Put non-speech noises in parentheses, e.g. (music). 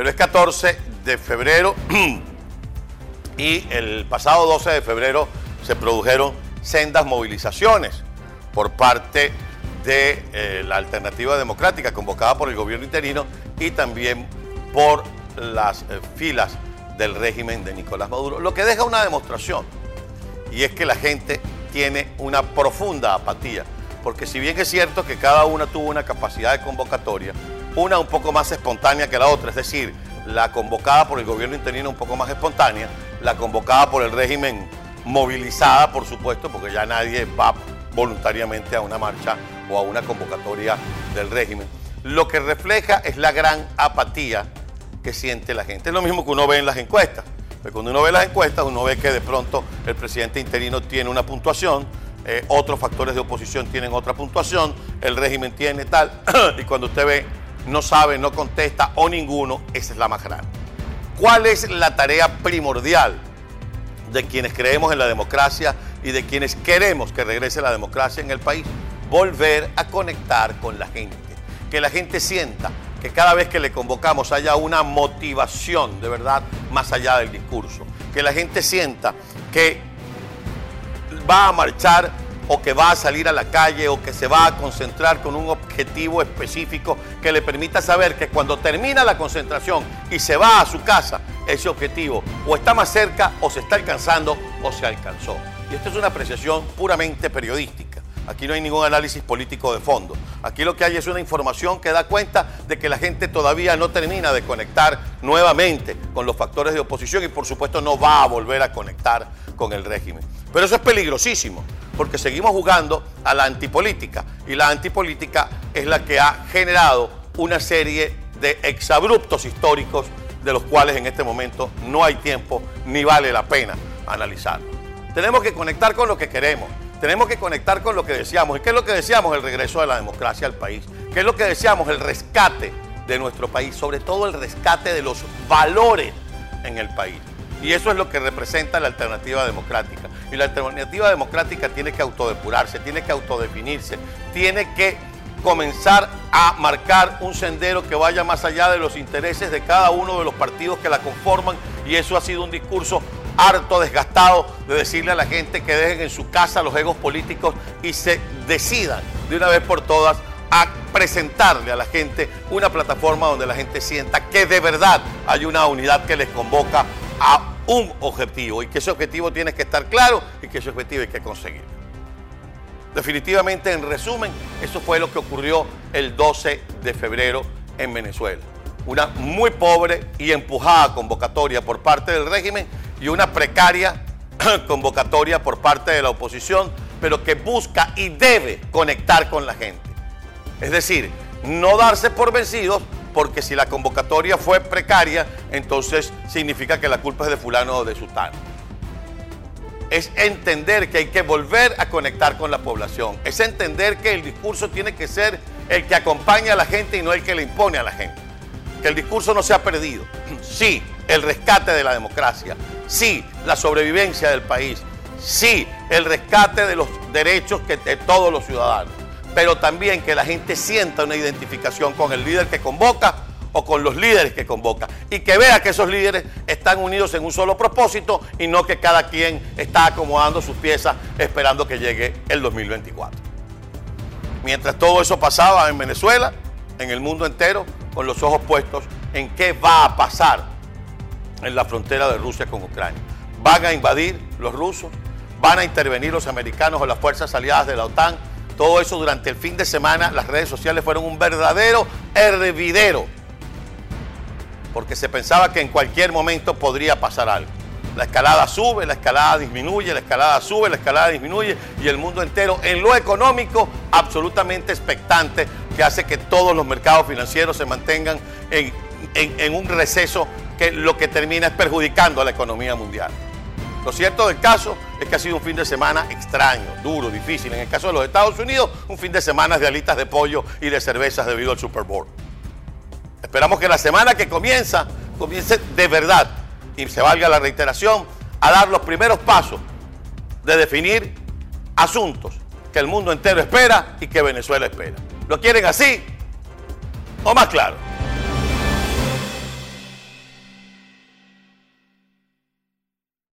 Pero es 14 de febrero (clears throat) y el pasado 12 de febrero se produjeron sendas movilizaciones por parte de eh, la alternativa democrática convocada por el gobierno interino y también por las eh, filas del régimen de Nicolás Maduro, lo que deja una demostración y es que la gente tiene una profunda apatía, porque si bien es cierto que cada una tuvo una capacidad de convocatoria, una un poco más espontánea que la otra, es decir, la convocada por el gobierno interino un poco más espontánea, la convocada por el régimen movilizada, por supuesto, porque ya nadie va voluntariamente a una marcha o a una convocatoria del régimen. Lo que refleja es la gran apatía que siente la gente. Es lo mismo que uno ve en las encuestas. cuando uno ve las encuestas, uno ve que de pronto el presidente interino tiene una puntuación, eh, otros factores de oposición tienen otra puntuación, el régimen tiene tal, (clears throat) y cuando usted ve, no sabe, no contesta o ninguno, esa es la más grande. ¿Cuál es la tarea primordial de quienes creemos en la democracia y de quienes queremos que regrese la democracia en el país? Volver a conectar con la gente, que la gente sienta que cada vez que le convocamos haya una motivación de verdad más allá del discurso, que la gente sienta que va a marchar o que va a salir a la calle o que se va a concentrar con un objetivo específico que le permita saber que cuando termina la concentración y se va a su casa, ese objetivo o está más cerca o se está alcanzando o se alcanzó. Y esto es una apreciación puramente periodística. Aquí no hay ningún análisis político de fondo. Aquí lo que hay es una información que da cuenta de que la gente todavía no termina de conectar nuevamente con los factores de oposición y por supuesto no va a volver a conectar con el régimen. Pero eso es peligrosísimo porque seguimos jugando a la antipolítica y la antipolítica es la que ha generado una serie de exabruptos históricos de los cuales en este momento no hay tiempo ni vale la pena analizar. Tenemos que conectar con lo que queremos tenemos que conectar con lo que deseamos. ¿Y qué es lo que deseamos? El regreso de la democracia al país. ¿Qué es lo que deseamos? El rescate de nuestro país, sobre todo el rescate de los valores en el país. Y eso es lo que representa la alternativa democrática. Y la alternativa democrática tiene que autodepurarse, tiene que autodefinirse, tiene que comenzar a marcar un sendero que vaya más allá de los intereses de cada uno de los partidos que la conforman. Y eso ha sido un discurso harto, desgastado de decirle a la gente que dejen en su casa los egos políticos y se decidan de una vez por todas a presentarle a la gente una plataforma donde la gente sienta que de verdad hay una unidad que les convoca a un objetivo y que ese objetivo tiene que estar claro y que ese objetivo hay que conseguir. Definitivamente, en resumen, eso fue lo que ocurrió el 12 de febrero en Venezuela. Una muy pobre y empujada convocatoria por parte del régimen y una precaria (clears throat) convocatoria por parte de la oposición, pero que busca y debe conectar con la gente. Es decir, no darse por vencidos, porque si la convocatoria fue precaria, entonces significa que la culpa es de fulano o de sultano. Es entender que hay que volver a conectar con la población. Es entender que el discurso tiene que ser el que acompaña a la gente y no el que le impone a la gente. Que el discurso no se ha perdido. (clears throat) Sí, el rescate de la democracia, sí, la sobrevivencia del país, sí, el rescate de los derechos que, de todos los ciudadanos, pero también que la gente sienta una identificación con el líder que convoca o con los líderes que convoca y que vea que esos líderes están unidos en un solo propósito y no que cada quien está acomodando sus piezas esperando que llegue el 2024. Mientras todo eso pasaba en Venezuela, en el mundo entero, con los ojos puestos en qué va a pasar en la frontera de Rusia con Ucrania. Van a invadir los rusos, van a intervenir los americanos o las fuerzas aliadas de la OTAN. Todo eso durante el fin de semana, las redes sociales fueron un verdadero hervidero, porque se pensaba que en cualquier momento podría pasar algo. La escalada sube, la escalada disminuye, la escalada sube, la escalada disminuye y el mundo entero en lo económico absolutamente expectante que hace que todos los mercados financieros se mantengan en, en un receso que lo que termina es perjudicando a la economía mundial. Lo cierto del caso es que ha sido un fin de semana extraño, duro, difícil. En el caso de los Estados Unidos, un fin de semana de alitas de pollo y de cervezas debido al Super Bowl. Esperamos que la semana que comienza, comience de verdad, y se valga la reiteración, a dar los primeros pasos de definir asuntos que el mundo entero espera y que Venezuela espera. ¿Lo quieren así o más claro?